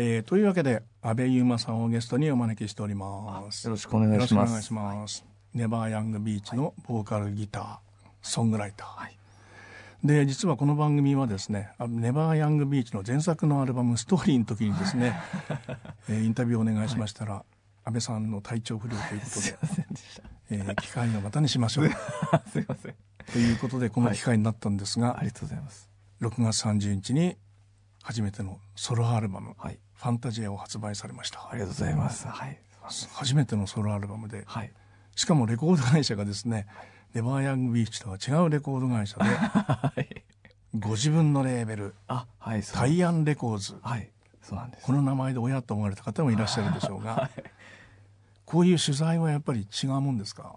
えー、というわけで安倍優馬さんをゲストにお招きしております。よろしくお願いします。よろしくお願いネバーヤングビーチのボーカルギター、ソングライター、はい、で実はこの番組はですねネバーヤングビーチの前作のアルバム「ストーリー」の時にですね、えー、インタビューをお願いしましたら、はい、安倍さんの体調不良ということで、えー、機会をまたにしましょう。すいません。ということでこの機会になったんですが、はい、ありがとうございます。6月30日に初めてのソロアルバム「はい、ファンタジア」を発売されました。ありがとうございます、はい、初めてのソロアルバムで、はい、しかもレコード会社がですね、ネバーヤングビーチとは違うレコード会社で、はい、ご自分のレーベルあ、はい、タイアンレコーズ、はい、そうなんです。この名前で親と思われた方もいらっしゃるでしょうが、はい、こういう取材はやっぱり違うもんですか？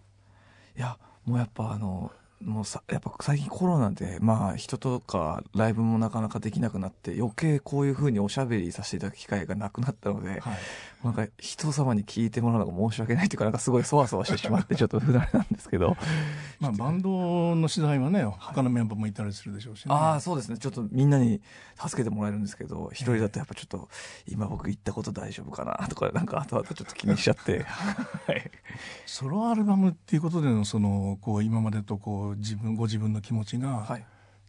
いやもうやっぱあのもうさやっぱ最近コロナでまあ人とかライブもなかなかできなくなって余計こういうふうにおしゃべりさせていただく機会がなくなったので、はい、なんか人様に聞いてもらうのが申し訳ないというかなんかすごいそわそわしてしまってちょっと不慣れなんですけど。まあバンドの取材はね他のメンバーもいたりするでしょうし、ね、ああそうですね。ちょっとみんなに助けてもらえるんですけど一人だとやっぱちょっと今僕言ったこと大丈夫かなとかなんか後々ちょっと気にしちゃって。はい、ソロアルバムっていうことでのそのこう今までとこう自分ご自分の気持ちが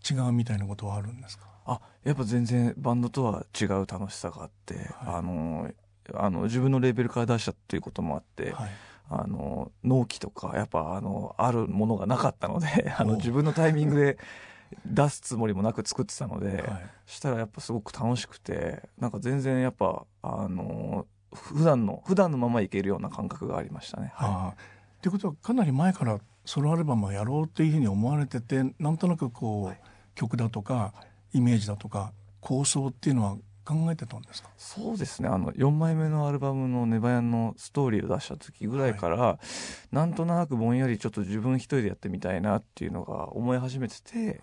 違うみたいなことはあるんですか、はい、あやっぱ全然バンドとは違う楽しさがあって、はい、あのあの自分のレーベルから出したっていうこともあって、はい、あの納期とかやっぱあのあるものがなかったので あの自分のタイミングで出すつもりもなく作ってたので、はい、したらやっぱすごく楽しくてなんか全然やっぱあの普段の普段のままいけるような感覚がありましたね。はい、っていうことはかなり前からソロアルバムをやろうっていうふうに思われててなんとなくこう、はい、曲だとかイメージだとか構想っていうのは考えてたんですか？そうですね。あの4枚目のアルバムの「ネバヤン」のストーリーを出した時ぐらいから、はい、なんとなくぼんやりちょっと自分一人でやってみたいなっていうのが思い始めてて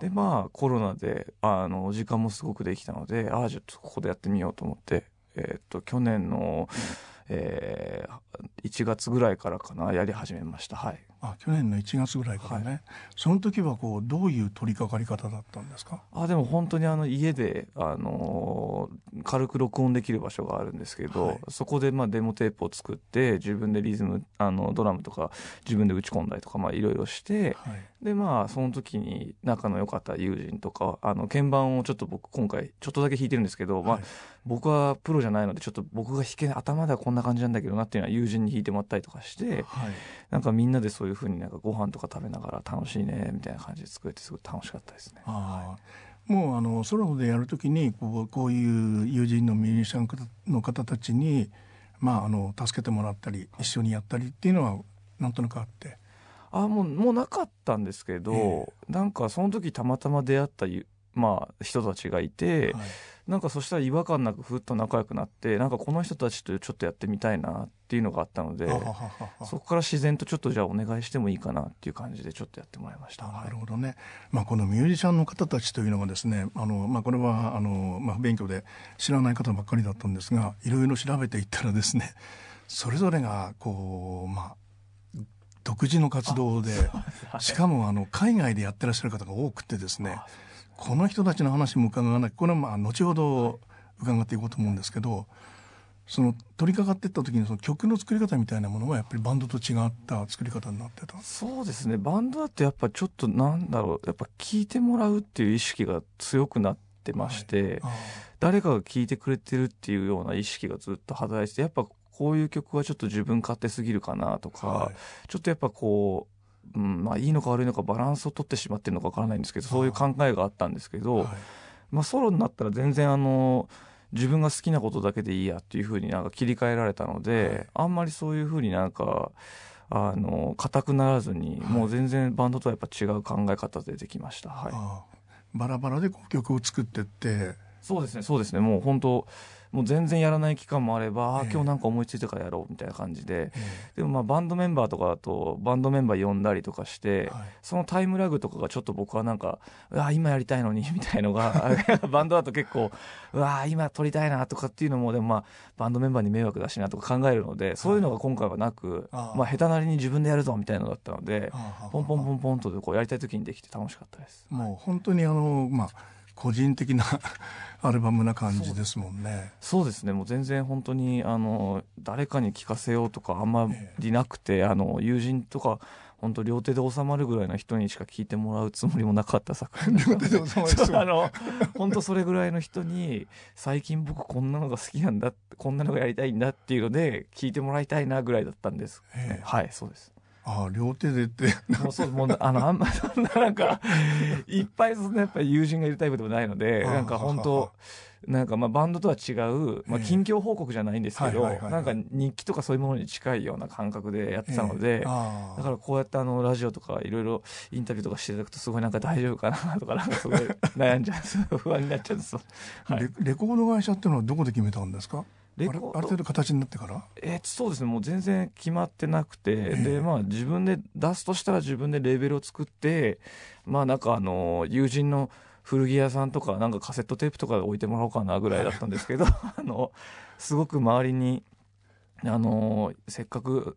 でまあコロナであの時間もすごくできたのでああじゃあここでやってみようと思って、えー、っと去年の、えー、1月ぐらいからかなやり始めました。はい。あ去年の1月ぐらいからね、はい、その時はこうどういう取り掛かり方だったんですか？あでも本当にあの家で、あのー、軽く録音できる場所があるんですけど、はい、そこでまあデモテープを作って自分でリズムあのドラムとか自分で打ち込んだりとかいろいろして、はい、でまあその時に仲の良かった友人とかあの鍵盤をちょっと僕今回ちょっとだけ弾いてるんですけど、まあ、僕はプロじゃないのでちょっと僕が弾け頭ではこんな感じなんだけどなっていうのは友人に弾いてもらったりとかして、なんかみんなでそういうふうになんかご飯とか食べながら楽しいねみたいな感じで作れてすごい楽しかったですね。はい、もうあのソロでやるときにこうこういう友人のミュージシャンの方たちに、まあ、あの助けてもらったり一緒にやったりっていうのはなんとなくあって。あもうもうなかったんですけど、えー、なんかその時たまたま出会ったまあ、人たちがいて、はい、なんかそしたら違和感なくふっと仲良くなってなんかこの人たちとちょっとやってみたいなっていうのがあったのでそこから自然とちょっとじゃあお願いしてもいいかなっていう感じでちょっとやってもらいました。なるほどね、まあ、このミュージシャンの方たちというのがですねあの、まあ、これはあの、まあ、勉強で知らない方ばっかりだったんですがいろいろ調べていったらですねそれぞれがこうまあ独自の活動で、しかもあの海外でやってらっしゃる方が多くてですねこの人たちの話も伺わないこれはまあ後ほど伺っていこうと思うんですけどその取り掛かっていった時にその曲の作り方みたいなものはやっぱりバンドと違った作り方になってた？そうですね。バンドだってやっぱちょっとなんだろう。やっぱ聴いてもらうっていう意識が強くなってまして、はい、誰かが聴いてくれてるっていうような意識がずっと働いてやっぱこういう曲はちょっと自分勝手すぎるかなとか、はい、ちょっとやっぱこううんまあ、いいのか悪いのかバランスを取ってしまってるのかわからないんですけどそういう考えがあったんですけど、はい、まあ、ソロになったら全然あの自分が好きなことだけでいいやっていうふうになんか切り替えられたので、はい、あんまりそういうふうになんかあの硬くならずに、もう全然バンドとはやっぱ違う考え方でできました。はい、バラバラで曲を作ってって。そうですねそうですね。もう本当もう全然やらない期間もあれば、えー、今日なんか思いついたからやろうみたいな感じで、えー、でもまあバンドメンバーとかだとバンドメンバー呼んだりとかして、はい、そのタイムラグとかがちょっと僕はなんかうわ今やりたいのにみたいのが バンドだと結構うわ今撮りたいなとかっていうのもでもまあバンドメンバーに迷惑だしなとか考えるのでそういうのが今回はなく、はい、まあ下手なりに自分でやるぞみたいなのだったのでポンポンポンポンとこうやりたい時にできて楽しかったです。もう本当にあのまあ個人的な アルバムな感じですもんね。そうですね。もう全然本当にあの誰かに聞かせようとかあんまりなくて、ええ、あの友人とか本当両手で収まるぐらいの人にしか聞いてもらうつもりもなかった作品両手で収まる あの本当それぐらいの人に最近僕こんなのが好きなんだこんなのがやりたいんだっていうので聞いてもらいたいなぐらいだったんです、ええ、はいそうですああ両手でって。もうそうもうあのあんまそんななんか いっぱいそんなやっぱり友人がいるタイプでもないのでなんか本当なんかまあバンドとは違う、まあ、近況報告じゃないんですけど、なんか日記とかそういうものに近いような感覚でやってたので、だからこうやってあのラジオとかいろいろインタビューとかしていただくとすごいなんか大丈夫かなとかなんかすごい悩んじゃう 不安になっちゃうんです、はい、レレコード会社っていうのはどこで決めたんですか？レコある程度形になってから？えー、そうですね。もう全然決まってなくて、えー、でまあ自分で出すとしたら自分でレーベルを作ってまあなんかあの友人の古着屋さんとかなんかカセットテープとかで置いてもらおうかなぐらいだったんですけど あのすごく周りにあのせっかく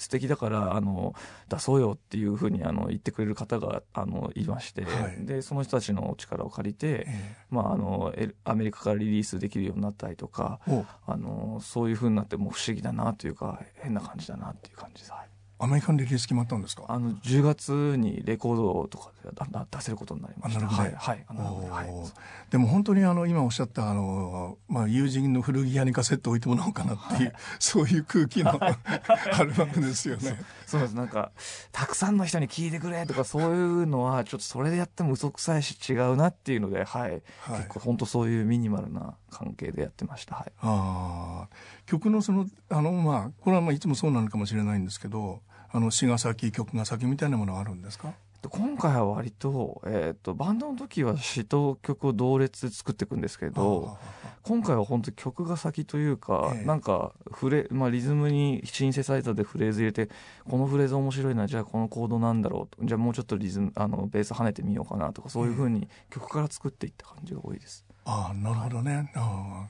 素敵だからあの出そうよっていうふうにあの言ってくれる方があのいまして、はい、でその人たちの力を借りて、えー、まあ、あのアメリカからリリースできるようになったりとかあのそういうふうになっても不思議だなというか変な感じだなっていう感じです。はいアメリカンリリース決まったんですか？あの10月にレコードとかで出せることになりました。はい、はい、はい、でも本当にあの今おっしゃったあの、まあ、友人の古着屋にカセット置いてもらおうかなっていう、はい、そういう空気の アルバムですよね。そうです。なんかたくさんの人に聞いてくれとか そういうのはちょっとそれでやっても嘘くさいし違うなっていうので、はい、はい、結構本当そういうミニマルな関係でやってました。はい、あ曲のそのあのまあこれはまあいつもそうなのかもしれないんですけど。あの詩が先曲が先みたいなものはあるんですか？今回は割と,、えーと、バンドの時は詩と曲を同列で作っていくんですけど今回は本当に曲が先というか、ええ、なんかフレ、まあ、リズムにシンセサイザーでフレーズ入れてこのフレーズ面白いなじゃあこのコードなんだろうとじゃあもうちょっとリズムあのベース跳ねてみようかなとかそういうふうに曲から作っていった感じが多いです。え、ああなるほどね、あ。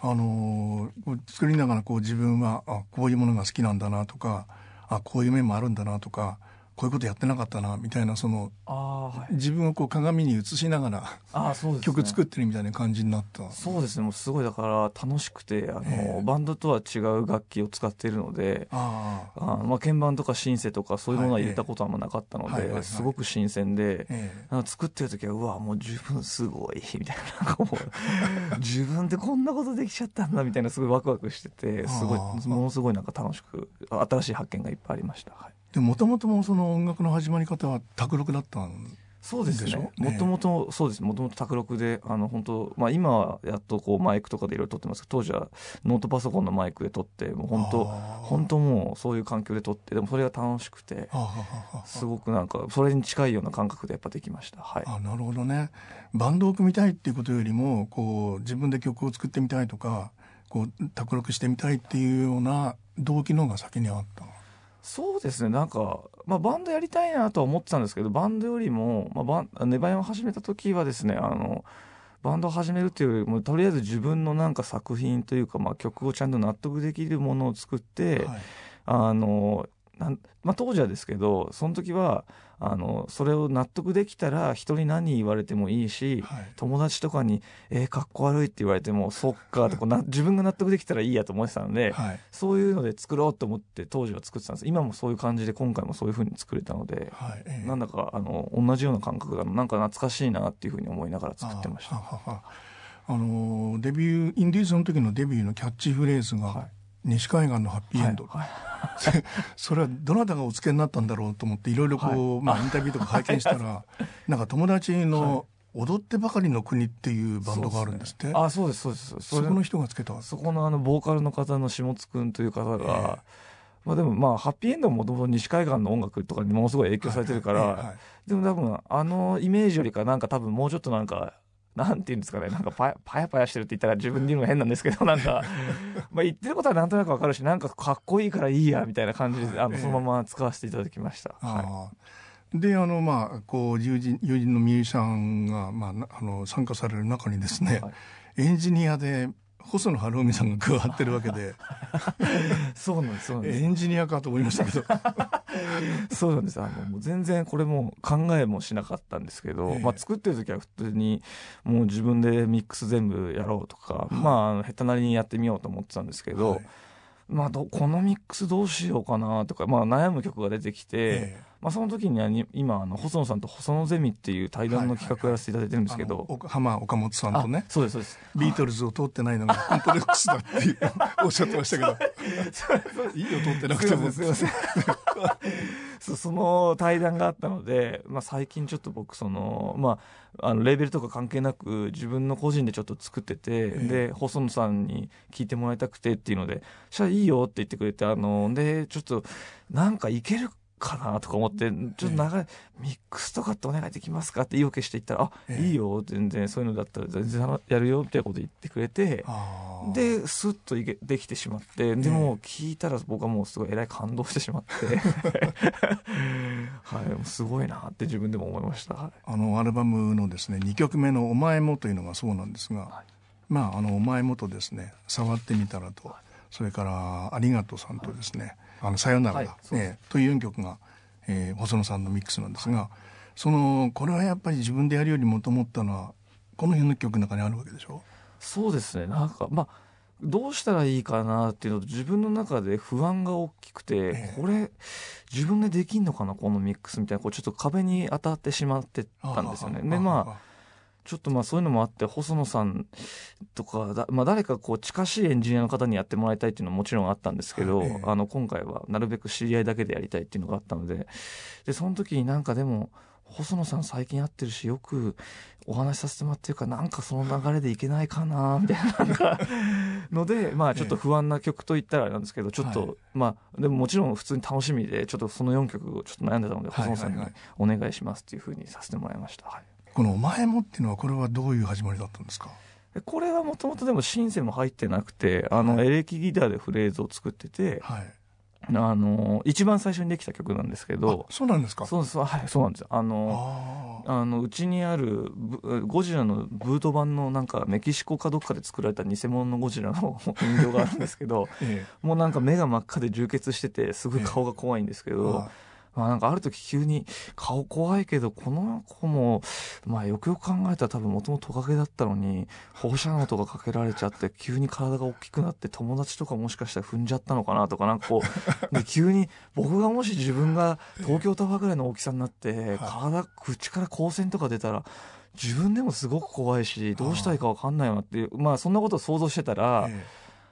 あのー、作りながらこう自分はあこういうものが好きなんだなとかあこういう面もあるんだなとかこういうことやってなかったなみたいなその、はい、自分をこう鏡に映しながらあそうです、ね、曲作ってるみたいな感じになった。そうですねもうすごいだから楽しくてあの、えー、バンドとは違う楽器を使っているのでああまあ、鍵盤とかシンセとかそういうものは入れたことはなかったので、はい、すごく新鮮で、えー、作ってる時はうわもう十分すごいみたいな 自分でこんなことできちゃったんだみたいなすごいワクワクしててすごいものすごいなんか楽しく新しい発見がいっぱいありました。はいでもともともその音楽の始まり方は卓録だったんそうですね。もともと、そうです。もともと卓録で、あの、本当まあ今はやっとこうマイクとかでいろいろ撮ってますけど、当時はノートパソコンのマイクで撮って、もう本当本当もうそういう環境で撮って、でもそれが楽しくて、すごくなんか、それに近いような感覚でやっぱできました。はい。あなるほどね。バンドを組みたいっていうことよりも、こう、自分で曲を作ってみたいとか、こう、卓録してみたいっていうような動機の方が先にあったそうですね。なんか、まあ、バンドやりたいなとは思ってたんですけどバンドよりも、まあ、バンネバヤを始めた時はですねあのバンドを始めるっていうよりもとりあえず自分のなんか作品というか、まあ、曲をちゃんと納得できるものを作って、はい、あのなんまあ、当時はですけどその時はあのそれを納得できたら人に何言われてもいいし、はい、友達とかに「えー、かっこ悪い」って言われても「そっか」とかな 自分が納得できたらいいやと思ってたので、はい、そういうので作ろうと思って当時は作ってたんです。今もそういう感じで今回もそういうふうに作れたので、はい。えー、なんだかあの同じような感覚がな。んか懐かしいなっていうふうに思いながら作ってました。あのデビューインディーズの時のデビューのキャッチフレーズが、西海岸のハッピーエンド、はいはい、それはどなたがお付けになったんだろうと思っていろいろこう、はい、まあ、インタビューとか拝見したら なんか友達の踊ってばかりの国っていうバンドがあるんですって。ね、あ、そうです、そうです。そこの人がつけた？そこのあの、ボーカルの方の下津くんという方が、えー、まあでもまあ、ハッピーエンドももともと西海岸の音楽とかにものすごい影響されてるから、でも多分、あのイメージよりかなんか多分もうちょっとなんか、なんていうんですかね、なんかパパヤパヤしてるって言ったら自分で言うのが変なんですけど、なんか、まあ言ってることはなんとなくわかるし、なんかかっこいいからいいや、みたいな感じで、あの、そのまま使わせていただきました。はい、で、あの、まあ、こう、友人、友人のミュージシャンが、まあ、あの、参加される中にですね、はい、エンジニアで、細野晴臣さんが加わってるわけで。そうなんですそうなんです。エンジニアかと思いましたけど。そうなんです。あのもう全然これも考えもしなかったんですけど、ええ。まあ、作ってる時は普通にもう自分でミックス全部やろうとか、まあ下手なりにやってみようと思ってたんですけど、はい。まあどこのミックスどうしようかなとか、まあ、悩む曲が出てきて、えまあ、その時にはに今あの細野さんと細野ゼミっていう対談の企画をやらせていただいてるんですけど、あの岡浜岡本さんとね。あそうですそうです。ビートルズを通ってないのがコンプレックスだっていう おっしゃってましたけど。いいよ通ってなくても。すいませんその対談があったので、まあ、最近ちょっと僕その、まあ、あのレーベルとか関係なく自分の個人でちょっと作ってて、ええ。で細野さんに聞いてもらいたくてっていうので「じゃあいいよ」って言ってくれてあのでちょっとなんかいけるかなとか思ってちょっと長い、ミックスとかってお願いできますか？って意を決して言ったら「あ、ええ。いいよ全然そういうのだったら全然やるよ」みたいなこと言ってくれて。でスッといけできてしまってでも聞いたら僕はもうすごいえらい感動してしまって。はいすごいなって自分でも思いました、はい。あのアルバムのですね2曲目の「お前も」というのがそうなんですが、はい。まああの「お前も」とですね「触ってみたらと」それから「ありがとう」さんとですね「あのさよならだ」という4曲が、えー細野さんのミックスなんですが、そのこれはやっぱり自分でやるよりもと思ったのはこの辺の曲の中にあるわけでしょ？そうですね。なんかまあどうしたらいいかなっていうのと自分の中で不安が大きくて、ええ。これ自分でできんのかなこのミックスみたいなこうちょっと壁に当たってしまってたんですよね。でまあちょっとまあそういうのもあって細野さんとかだ、まあ、誰かこう近しいエンジニアの方にやってもらいたいっていうのはもちろんあったんですけど、はい。ええあの今回はなるべく知り合いだけでやりたいっていうのがあったのででその時になんかでも細野さん最近会ってるしよくお話しさせてもらってるからなんかその流れでいけないかなみたいななんかのでまあちょっと不安な曲といったらあれなんですけどちょっと、はい。まあでももちろん普通に楽しみでちょっとその4曲をちょっと悩んでたのではい細野さんにお願いしますっていうふうにさせてもらいました。はいこの「お前も」っていうのはこれはどういう始まりだったんですか？でこれはもともとでもシンセも入ってなくてあの、はい。エレキギターでフレーズを作っててはい。あの一番最初にできた曲なんですけどあそうなんですか？そうそうはいそうなんですよ。あのああのうちにあるブゴジラのブート版のなんかメキシコかどっかで作られた偽物のゴジラの人形があるんですけど ーえ。もうなんか目が真っ赤で充血しててすごい顔が怖いんですけえど、はまあ、なんかある時急に顔怖いけどこの子もまあよくよく考えたら多分もともとトカゲだったのに放射能とかかけられちゃって急に体が大きくなって友達とかもしかしたら踏んじゃったのかなとかなんかこう で急に僕がもし自分が東京タワーぐらいの大きさになって体口から光線とか出たら自分でもすごく怖いしどうしたらいいか分かんないなっていうまあそんなことを想像してたら、え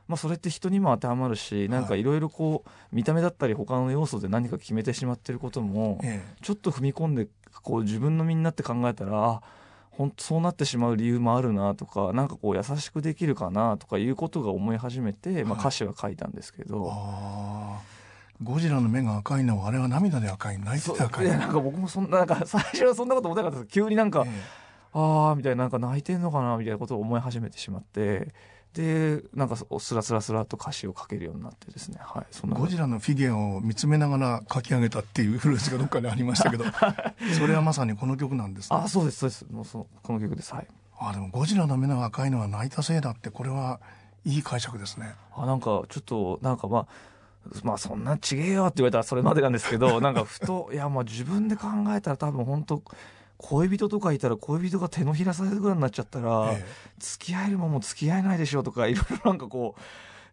まあ、それって人にも当てはまるしなんかいろいろこう見た目だったり他の要素で何か決めてしまってることもええ。ちょっと踏み込んでこう自分の身になって考えたらあ本当そうなってしまう理由もあるなとかなんかこう優しくできるかなとかいうことが思い始めて、まあ、はい歌詞は書いたんですけえど。ああゴジラの目が赤いのはあれは涙で赤い泣いてて赤い。いやなんか僕もそんななんか 最初はそんなこと思ってなかったです急になんか、えああみたいななんか泣いてんのかなみたいなことを思い始めてしまってでなんかスラスラスラと歌詞を書けるようになってですね。はいそんなえゴジラのフィギュアを見つめながら書き上げたっていうフレーズがどっかでありましたけど それはまさにこの曲なんです。ねあそうですそうです。もうそのこの曲です。はい。あでもゴジラの目が赤いのは泣いたせいだってこれはいい解釈ですね。あなんかちょっとなんかまあまあそんなちげえよって言われたらそれまでなんですけどなんかふといやまあ自分で考えたら多分本当恋人とかいたら恋人が手のひらサイズぐらいになっちゃったら、え付き合えるもんも付き合えないでしょうとかいろいろなんかこう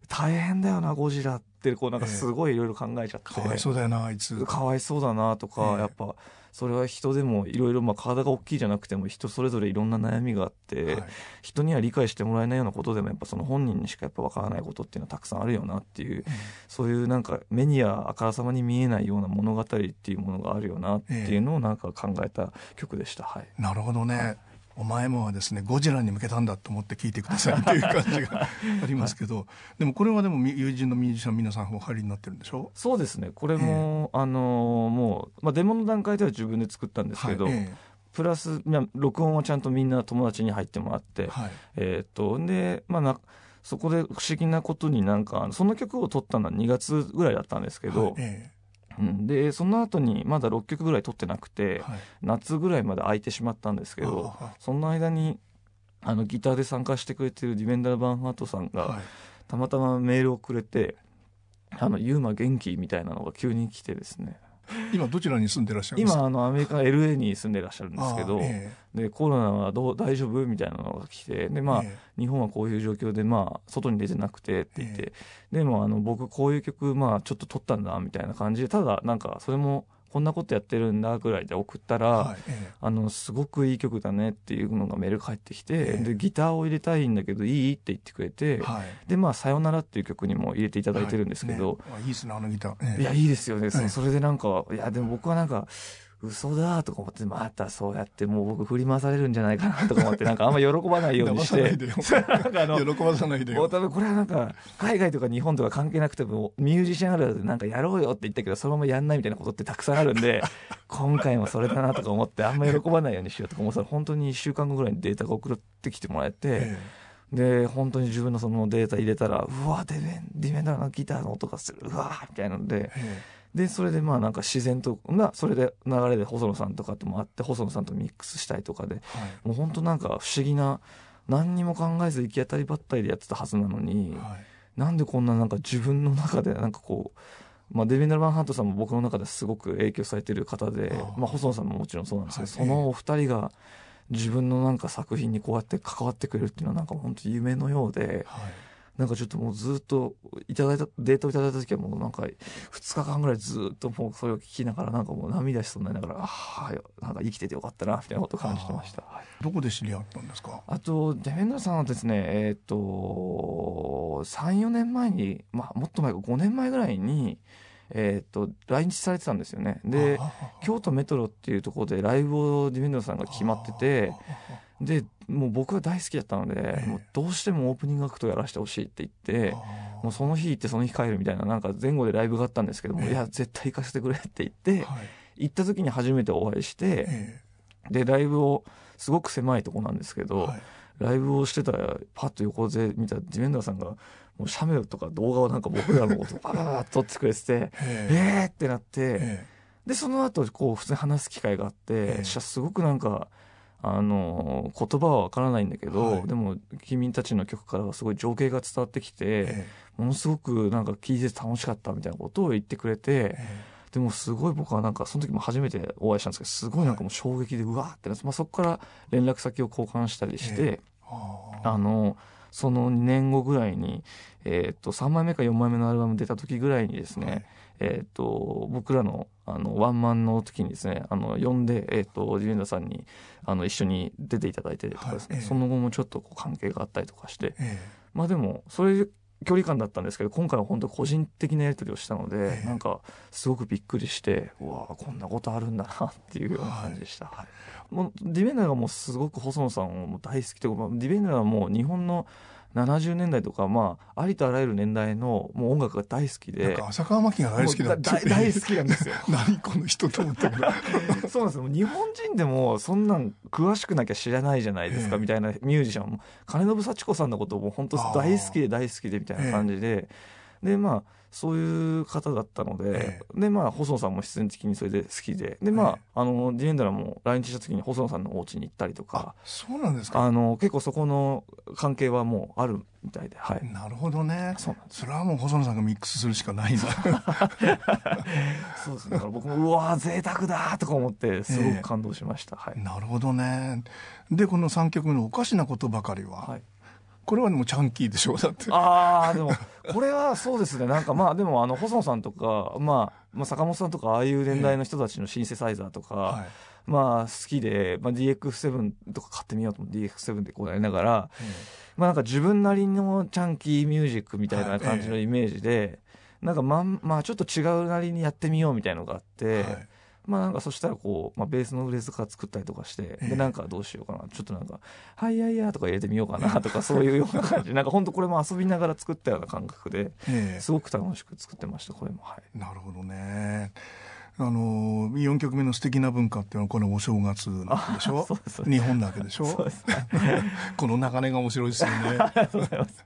大変だよなゴジラってこうなんかすごいいろいろ考えちゃって、えかわいそうだよなあいつ。かわいそうだなとか、ええ。やっぱそれは人でもいろいろまあ体が大きいじゃなくても人それぞれいろんな悩みがあって、はい。人には理解してもらえないようなことでもやっぱその本人にしかやっぱ分からないことっていうのはたくさんあるよなっていうそういうなんか目にはあからさまに見えないような物語っていうものがあるよなっていうのをなんか考えた曲でした。はい。なるほどね、お前もはですねゴジラに向けたんだと思って聞いてくださいっていう感じが ありますけど、でもこれはでも友人のミュージシャン皆さんお入りになってるんでしょ？そうですね。これも、あのーもう、まあ、デモの段階では自分で作ったんですけど、はい。えプラス、まあ、録音はちゃんとみんな友達に入ってもらって、えはい。えーっとでまあなそこで不思議なことになんかその曲を撮ったのは2月ぐらいだったんですけど、はい。えうん、でその後にまだ6曲ぐらい撮ってなくて、えはい。夏ぐらいまで空いてしまったんですけどその間にあのギターで参加してくれてるディベンダー・バンハートさんが、はい。たまたまメールをくれて「あのユーマ元気?」みたいなのが急に来てですね 今どちらに住んでらっしゃいますか？今あのアメリカ LA に住んでらっしゃるんですけど、えでコロナはどう大丈夫？みたいなのが来てでまあ、え日本はこういう状況でまあ外に出てなくてって言って、でもあの僕こういう曲まあちょっと撮ったんだみたいな感じでただなんかそれもこんなことやってるんだぐらいで送ったら、はいえあのすごくいい曲だねっていうのがメール返ってきて、ええ。でギターを入れたいんだけどいいって言ってくれて、えはい。でまあ「さよなら」っていう曲にも入れていただいてるんですけど、はいね。あいいですねあのギター、ええ。いやいいですよね、それでなんかいやでも僕はなんか嘘だとか思ってまたそうやってもう僕振り回されるんじゃないかなとか思ってなんかあんま喜ばないように して。喜ばさないでよ。もう多分これはなんか海外とか日本とか関係なくてもミュージシャンあるあるでなんかやろうよって言ったけどそのままやんないみたいなことってたくさんあるんで 今回もそれだなとか思ってあんま喜ばないようにしようとか思ったら本当に1週間後ぐらいにデータが送ってきてもらえて、えで本当に自分のそのデータ入れたらうわディフェンディフェンダーのギターの音がするうわみたいなのでええでそれでまあなんか自然となそれで流れで細野さんとかともあって細野さんとミックスしたりとかでえはい。もう本当なんか不思議な何にも考えず行き当たりばったりでやってたはずなのに、はい。なんでこんななんか自分の中でなんかこう、まあ、デビン・ダル・バンハントさんも僕の中ですごく影響されてる方でまあ、細野さんももちろんそうなんですけど、はい。そのお二人が自分のなんか作品にこうやって関わってくれるっていうのはなんか本当に夢のようではいなんかちょっともうずっといただいたデータをいただいた時はもうなんか2日間ぐらいずっともうそれを聞きながらなんかもう涙しそうになりながらああなんか生きててよかったなみたいなことを感じてました。はいどこで知り合ったんですか？あと、デフェンダーさんはですね、えっ、と、3、4年前に、まあ、もっと前か、5年前ぐらいに、えっ、と、来日されてたんですよね。で、あ京都メトロっていうところでライブをディフェンダーさんが決まってて、で、もう僕が大好きだったので、ええ。もうどうしてもオープニングアクトやらせてほしいって言って、あもうその日行ってその日帰るみたいな、なんか前後でライブがあったんですけども、ええいや、絶対行かせてくれって言って、はい。行った時に初めてお会いして、えで、ライブを、すごく狭いとこなんですけど、ライブをしてたらパッと横で見たディフェンダーさんがもう写メとか動画をなんか僕らのことババババッと撮ってくれててええーってなってえでその後こう普通に話す機会があって、すごくなんかあの言葉はわからないんだけど、はい。でも君たちの曲からはすごい情景が伝わってきて、えものすごくなんか聴いてて楽しかったみたいなことを言ってくれてええ。でもすごい僕はなんかその時も初めてお会いしたんですけどすごいなんかもう衝撃でうわーってなって、まあ、そこから連絡先を交換したりして。えあのその2年後ぐらいに、えー、と3枚目か4枚目のアルバム出た時ぐらいにですね、はいえー、と僕らのあのワンマンの時にですねあの呼んで、えー、とディフェンダーさんにあの一緒に出ていただいてとかですね、はいええ。その後もちょっとこう関係があったりとかして。えまあでもそういう距離感だったんですけど今回は本当個人的なやり取りをしたので、ええ。なんかすごくびっくりしてうわこんなことあるんだなっていうような感じでした。はい。もうディベンダーがもうすごく細野さんをもう大好きというか、まあディベンダーはもう日本の70年代とか、まあ、ありとあらゆる年代のもう音楽が大好きで。えなんか浅川真紀が大好きだ大好きなんですよ。何この人と思ったけどそうなんです日本人でもそんなん詳しくなきゃ知らないじゃないですか、ええ。みたいなミュージシャンも。金信幸子さんのことをもう本当大好きで大好きでみたいな感じで、でまあそういう方だったので、えでまあ細野さんも必然的にそれで好きででまあ,、あのディエンダラも来日した時に細野さんのお家に行ったりとあかそうなんですか。あの結構そこの関係はもうあるみたいではい。なるほどね。それはもう細野さんがミックスするしかないんだ そうですね。だから僕もうわー贅沢だとか思ってすごく感動しました、はい、なるほどね。でこの3曲目の「おかしなことばかりは」はいこれはでもチャンキーでしょだって。ああでもこれはそうですね。なんかまあでもあの細野さんとか、まあ、まあ坂本さんとかああいう年代の人たちのシンセサイザーとか、はい。まあ好きで、まあ、DX7 とか買ってみようと思って DX7 でこうやりながら、まあなんか自分なりのチャンキーミュージックみたいな感じのイメージで、なんかまんまあちょっと違うなりにやってみようみたいのがあって、はいまあなんかそしたらこう、まあ、ベースのフレーズから作ったりとかして、ええでなんかどうしようかな。ちょっとなんか「はいやいや」とか入れてみようかなとかそういうような感じ。なんか本当これも遊びながら作ったような感覚でえすごく楽しく作ってましたこれも。はい。えなるほどね。あの4曲目の「素敵な文化」っていうのはこれお正月なんでしょ？そうです。日本だけでしょ？そうね この流れが面白いですよね。ありがとうございます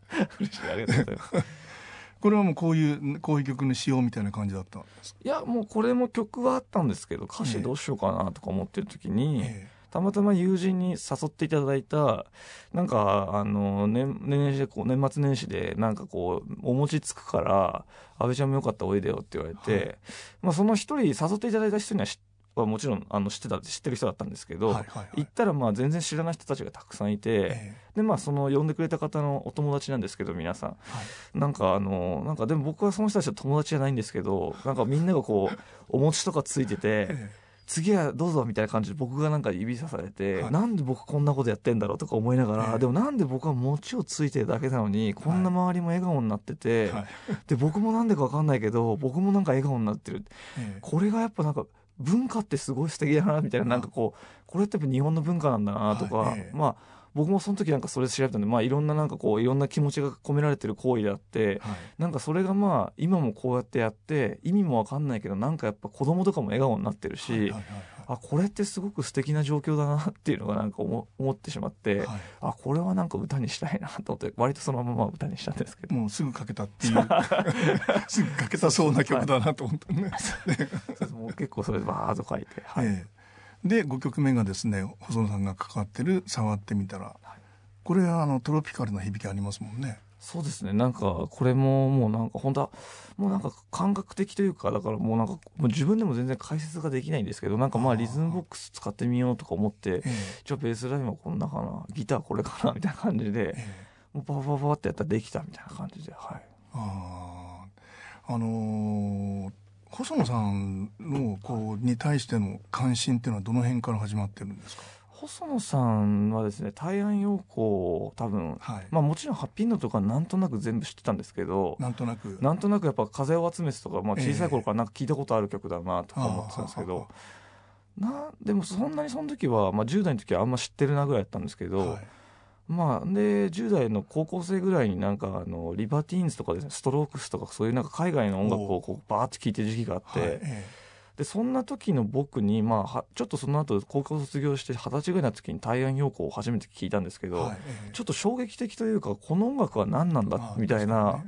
これはもうこういうこういう曲にしようみたいな感じだったんですか？いやもうこれも曲はあったんですけど歌詞どうしようかなとか思ってる時に、えたまたま友人に誘っていただいた、なんか、あの、年、年始でこう、年末年始で、なんかこう、お餅つくから、安倍ちゃんもよかったらおいでよって言われて、はい。まあその一人、誘っていただいた人には知はもちろん、あの、知ってた、知ってる人だったんですけど、はいはいはい。行ったらまあ全然知らない人たちがたくさんいて、えで、まあその呼んでくれた方のお友達なんですけど、皆さん。えはい。なんかあの、なんかでも僕はその人たちと友達じゃないんですけど、なんかみんながこう、お餅とかついてて、え次はどうぞみたいな感じで僕がなんか指さされて、はい。なんで僕こんなことやってんだろうとか思いながら、ええ。でもなんで僕は餅をついてるだけなのに、こんな周りも笑顔になってて、えはい。で、僕もなんでかわかんないけど、僕もなんか笑顔になってる。ええ。これがやっぱなんか、文化ってすごい素敵だな、みたいな、なんかこう、これってやっぱ日本の文化なんだなとか、はいええ。まあ、僕もその時なんかそれ調べたんで、まあいろんななんかこう、いろんな気持ちが込められてる行為であって、はい。なんかそれがまあ、今もこうやってやって、意味もわかんないけど、なんかやっぱ子供とかも笑顔になってるし、はいはいはいあ、これってすごく素敵な状況だなっていうのがなんか思思ってしまって、はい。あ、これはなんか歌にしたいなと思って、割とそのまま歌にしたんですけど。もうすぐ書けたっていう。すぐ書けたそうな曲だなと思ったね、もう結構それでバーッと書いて、はい。ええ。で5曲目がですね細野さんが関わってる「触ってみたら」これはあのトロピカルな響きありますもんねそうですね。なんか、これももうなんか、本当は、もうなんか感覚的というか、だからもうなんか、もう自分でも全然解説ができないんですけど、なんかまあリズムボックス使ってみようとか思って、ええ。じゃあベースラインはこんなかな、ギターこれかな、みたいな感じで、ええ。もうパパパパってやったらできたみたいな感じで、はい。あああのー細野さんのこうに対しての関心っていうのはどの辺から始まってるんですか？細野さんはですね、大安陽光を多分、はい、まあもちろんハッピーノとかなんとなく全部知ってたんですけど、なんとなく。なんとなくやっぱ風を集めてとか、まあええ。小さい頃からなんか聞いたことある曲だなとか思ってたんですけど、な、でもそんなにその時は、まあ10代の時はあんま知ってるなぐらいだったんですけど、はい。まあ、で、10代の高校生ぐらいになんか、あの、リバティーンズとかですね、ストロークスとかそういうなんか海外の音楽をこうバーって聴いてる時期があって、はいえで、そんな時の僕に、まあは、ちょっとその後高校卒業して二十歳ぐらいの時に大安陽光を初めて聞いたんですけど、えはい。ええちょっと衝撃的というか、この音楽は何なんだみたいな、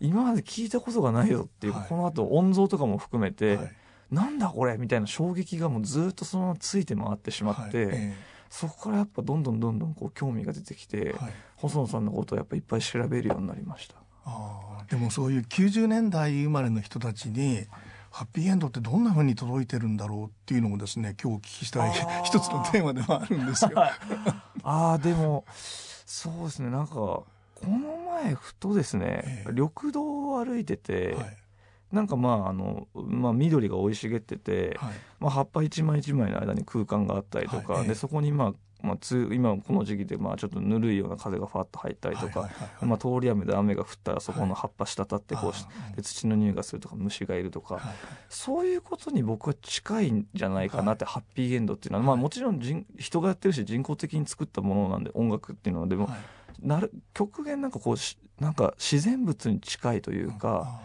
今まで聞いたことがないぞっていう、はい。この後音像とかも含めて、はい。なんだこれみたいな衝撃がもうずっとそのままついて回ってしまって、はい。えそこからやっぱどんどんどんどんこう興味が出てきて、えはい。細野さんのことをやっぱいっぱい調べるようになりました。ああでもそういう90年代生まれの人たちにハッピーエンドってどんなふうに届いてるんだろうっていうのもですね今日お聞きしたい一つのテーマではあるんですよ。ああ、でも、そうですね、なんか、この前、ふとですねえ、え。緑道を歩いてて、はい。なんかまあ、あの、まあ、緑が生い茂ってて、はい。まあ、葉っぱ一枚一枚の間に空間があったりとか、はい。ええ。で、そこにまあ、まあ、つ今この時期でまあちょっとぬるいような風がファッと入ったりとか、はいはいはい。はいまあ、通り雨で雨が降ったらそこの葉っぱ滴ってこうし、あーで土の匂いがするとか虫がいるとか、はいそういうことに僕は近いんじゃないかなって、ハッピーエンドっていうのは、まあもちろん人人がやってるし人工的に作ったものなんで音楽っていうのはでも、はい。なる極限なんかこうしなんか自然物に近いというか、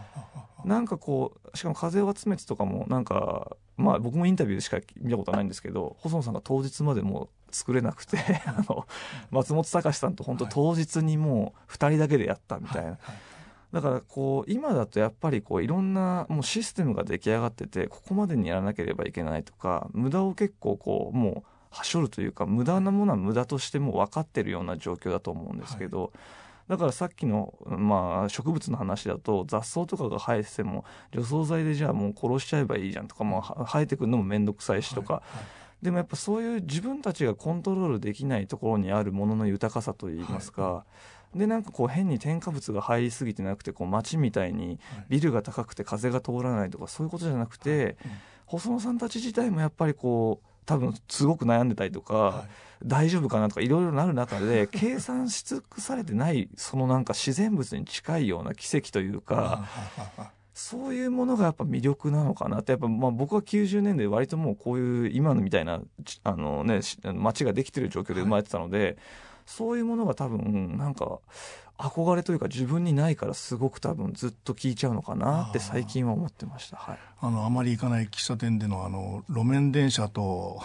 なんかこうしかも風を集めてとかもなんかまあ僕もインタビューでしか見たことはないんですけど細野さんが当日までもう作れなくて あの松本隆さんと本当はい。当日にもう2人だけでやったみたいな、はい。はい。だからこう今だとやっぱりこういろんなもうシステムが出来上がっててここまでにやらなければいけないとか無駄を結構こうもうはしょるというか無駄なものは無駄としてもう分かってるような状況だと思うんですけど、だからさっきの、まあ、植物の話だと雑草とかが生えてても除草剤でじゃあもう殺しちゃえばいいじゃんとか、もうは生えてくるのも面倒くさいしとか、はい。はいでもやっぱそういう自分たちがコントロールできないところにあるものの豊かさといいますか、でなんかこう変に添加物が入りすぎてなくてこう街みたいにビルが高くて風が通らないとかそういうことじゃなくて、うん。細野さんたち自体もやっぱりこう多分すごく悩んでたりとか、はい。大丈夫かなとかいろいろなる中で 計算し尽くされてないそのなんか自然物に近いような奇跡というか。そういうものがやっぱ魅力なのかなって、やっぱまあ僕は90年代割ともうこういう今のみたいな、ちあのね、し街ができてる状況で生まれてたので、そういうものが多分なんか憧れというか自分にないからすごく多分ずっと聞いちゃうのかなって最近は思ってました。はい。あのあまり行かない喫茶店でのあの路面電車と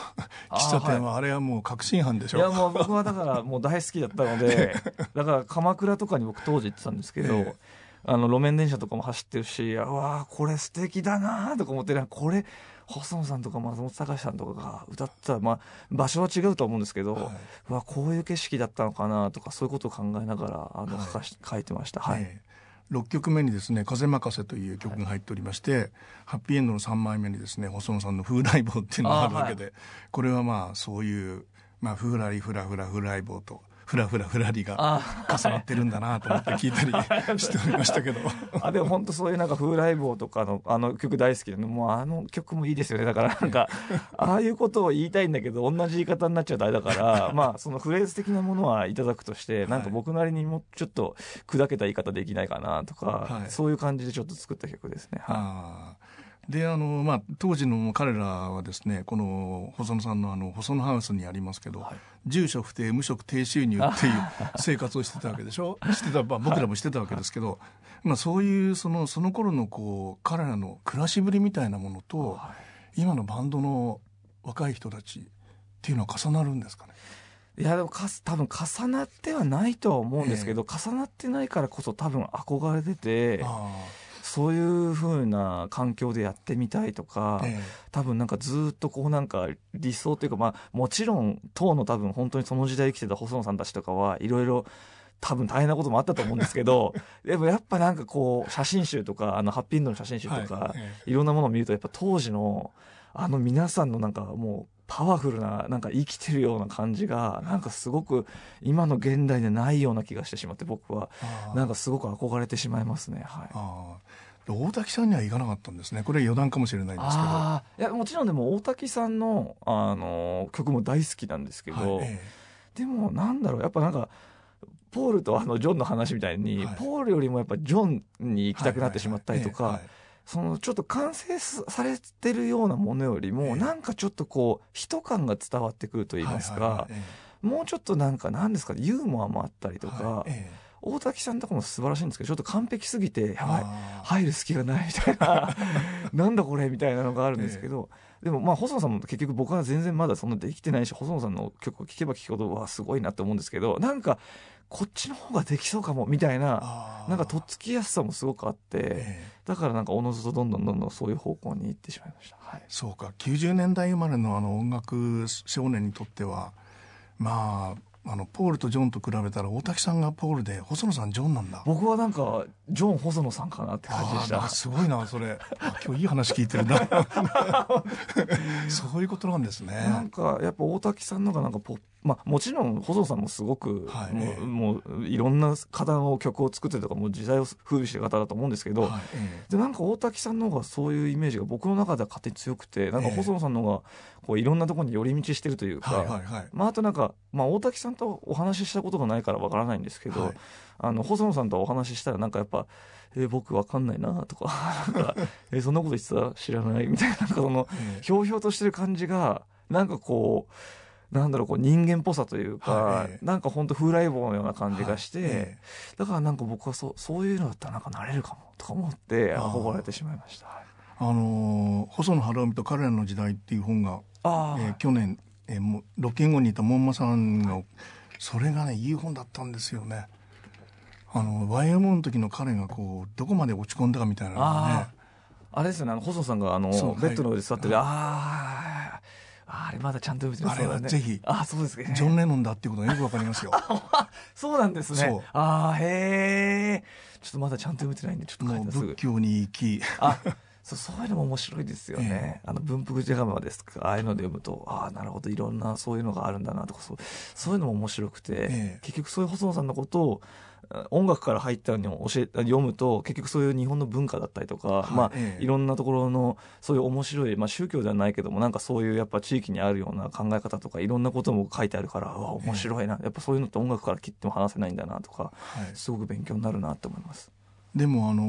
喫茶店はあれはもう確信犯でしょ。いやもう僕はだからもう大好きだったので、だから鎌倉とかに僕当時行ってたんですけど、ええあの路面電車とかも走ってるしうわこれ素敵だなとか思ってこれ細野さんとか松本隆さんとかが歌ったら、まあ、場所は違うと思うんですけど、はい、うわこういう景色だったのかなとかそういうことを考えながらあの、はい、書いてました。はい、えー、6曲目にですね「風任せ」という曲が入っておりまして、はい、ハッピーエンドの3枚目にですね細野さんの「風来坊」っていうのがあるわけで、これはまあそういう、まあ、ふらりふらふら風来坊とふらふらふらりが重なってるんだなと思って聞いたり しておりましたけど。あでも本当そういうなんか風来坊とかのあの曲大好きでもうあの曲もいいですよね。だからなんかああいうことを言いたいんだけど同じ言い方になっちゃうとあれだから まあそのフレーズ的なものはいただくとしてなんか僕なりにもうちょっと砕けた言い方できないかなとか、はい、そういう感じでちょっと作った曲ですね。はいであのまあ、当時の彼らはですねこの細野さんのあの細野ハウスにありますけど、はい、住所不定無職低収入っていう生活をしてたわけでしょ？してた、まあ、僕らもしてたわけですけど、まあ、そういうそのその頃のこう彼らの暮らしぶりみたいなものと、はい、今のバンドの若い人たちっていうのは重なるんですかね？いやでもか多分重なってはないとは思うんですけど、え重なってないからこそ多分憧れてて。そういうふうな環境でやってみたいとか、ええ、多分なんかずっとこうなんか理想というか、まあ、もちろん当の多分本当にその時代生きてた細野さんたちとかはいろいろ多分大変なこともあったと思うんですけど でもやっぱなんかこう写真集とかあのハッピーエンドの写真集とか、はいえ、いろんなものを見るとやっぱ当時のあの皆さんのなんかもうパワフルななんか生きてるような感じがなんかすごく今の現代でないような気がしてしまって僕はなんかすごく憧れてしまいますね。はい、大滝さんには行かなかったんですね。これ余談かもしれないんですけど。いやもちろんでも大滝さんのあの曲も大好きなんですけど、はいええ、でもなんだろうやっぱなんかポールとあのジョンの話みたいに、はい、ポールよりもやっぱジョンに行きたくなってしまったりとか。そのちょっと完成されてるようなものよりも、なんかちょっとこう人感が伝わってくると言いますか、もうちょっとなんか何ですかユーモアもあったりとか、大滝さんとかも素晴らしいんですけどちょっと完璧すぎてやばい入る隙がないみたいな なんだこれみたいなのがあるんですけど、でもまあ細野さんも結局僕は全然まだそんなできてないし細野さんの曲を聴けば聴くほどはすごいなって思うんですけどなんかこっちの方ができそうかもみたいななんかとっつきやすさもすごくあって、えー、だからなんかおのずとどんどんどんどんそういう方向に行ってしまいました、はい、そうか。90年代生まれのあの音楽少年にとってはまああのポールとジョンと比べたら大滝さんがポールで細野さんジョンなんだ。僕はなんかジョン細野さんかなって感じでした。すごいなそれ。今日いい話聞いてるな。そういうことなんですね。なんかやっぱ大滝さんのがなんかポッまあ、もちろん細野さんもすごく、はい、もうもういろんな方の曲を作ってとかもう時代を風靡してる方だと思うんですけど、はい、でなんか大滝さんの方がそういうイメージが僕の中では勝手に強くてなんか細野さんの方がこういろんなところに寄り道してるというか、はいはいはい、まあ、あとなんか、まあ、大滝さんとお話ししたことがないからわからないんですけど、はい、あの細野さんとお話ししたらなんかやっぱ「えー、僕わかんないな」とか「なんかえー、そんなこと言ってた知らない」みたいななんかそのひょうひょうとしてる感じがなんかこう。なんだろうこう人間っぽさというか、はい、なんか本当風来坊のような感じがして、はい、だからなんか僕はそうそういうのだったらなんかなれるかもとか思って憧れてしまいました。あのー、細野晴臣と彼らの時代っていう本が、えー、去年、えー、もロッキングにいた門馬さんが、それがねいい本だったんですよね。あの YMO の時の彼がこうどこまで落ち込んだかみたいなのがね。あれですよねあの細野さんがあのベッドの上で座ってて、はい、あああれまだちゃんと読めてない、ね、ぜひあそうですねジョン・レノンだっていうことがよくわかりますよ。そうなんですね。ああへえちょっとまだちゃんと読めてないんでちょっともう仏教に行き。あそうそういうのも面白いですよね、えー、あの文福寺釜ですか。ああいうので読むとああなるほど。いろんなそういうのがあるんだなとかそうそういうのも面白くて、えー、結局そういう細野さんのことを音楽から入ったのを教え読むと結局そういう日本の文化だったりとか、はい、まあ、ええ、いろんなところのそういう面白い、まあ、宗教ではないけどもなんかそういうやっぱ地域にあるような考え方とかいろんなことも書いてあるからうわ面白いな、え、やっぱそういうのって音楽から切っても話せないんだなとか、はい、すごく勉強になるなと思います。でもあの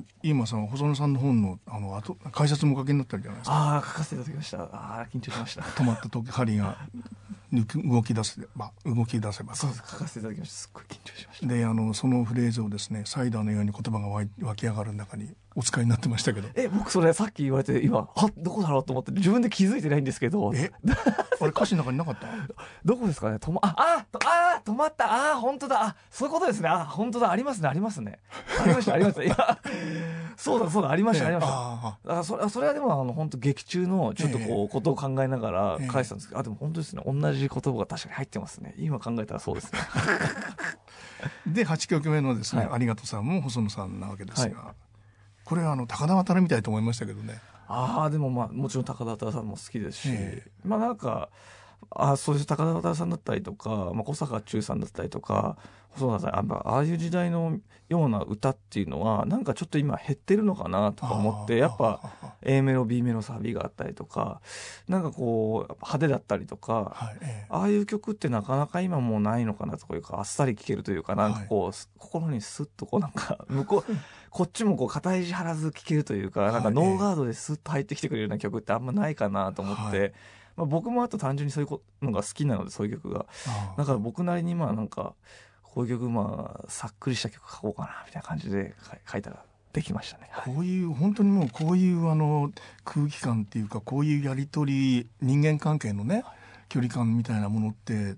ー、今さん細野さんの本のあの後解説もお書きになったじゃないですか。ああ書かせていただきました。ああ緊張しました。止まった時針が動き出せば動き出せば。そうです書かせていただきました。すっごい緊張しました。であのそのフレーズをですねサイダーのように言葉が湧き上がる中にお使いになってましたけど。え僕それさっき言われて今あどこだろうと思って自分で気づいてないんですけど。え？あれ歌詞の中になかった？どこですかね？ともああああ止まった。ああ本当だ。あそういうことですね。あ本当だ。ありますね。ありますね。ありましたありました。いやそうだそうだ。ありました、ありました。ああそれそれはでもあの本当劇中のちょっとこう、ことを考えながら返したんですけど、あでも本当ですね。同じ言葉が確かに入ってますね。今考えたらそうですね。で8曲目のですね、はい、ありがとうさんも細野さんなわけですが、はい、これはあの高田渡みたいと思いましたけどね。ああでもまあもちろん高田渡さんも好きですし、まあなんかあそういう高田渡さんだったりとか、まあ、小坂忠さんだったりとか細田さんああいう時代のような歌っていうのはなんかちょっと今減ってるのかなとか思ってやっぱ A メロ B メロサビがあったりとかなんかこう派手だったりとか、はい、ああいう曲ってなかなか今もうないのかなというかあっさり聴けるというかなんかこう、はい、心にスッとこうなんか向こう こっちもこう肩肘張らず聴けるというかなんかノーガードでスッと入ってきてくれるような曲ってあんまないかなと思って。はい。まあ、僕もあと単純にそういうのが好きなのでそういう曲が。だから僕なりにまあなんかこういう曲まあさっくりした曲書こうかなみたいな感じで書いたらできましたね、こういう本当にもうこういうあの空気感っていうかこういうやり取り人間関係のね、距離感みたいなものって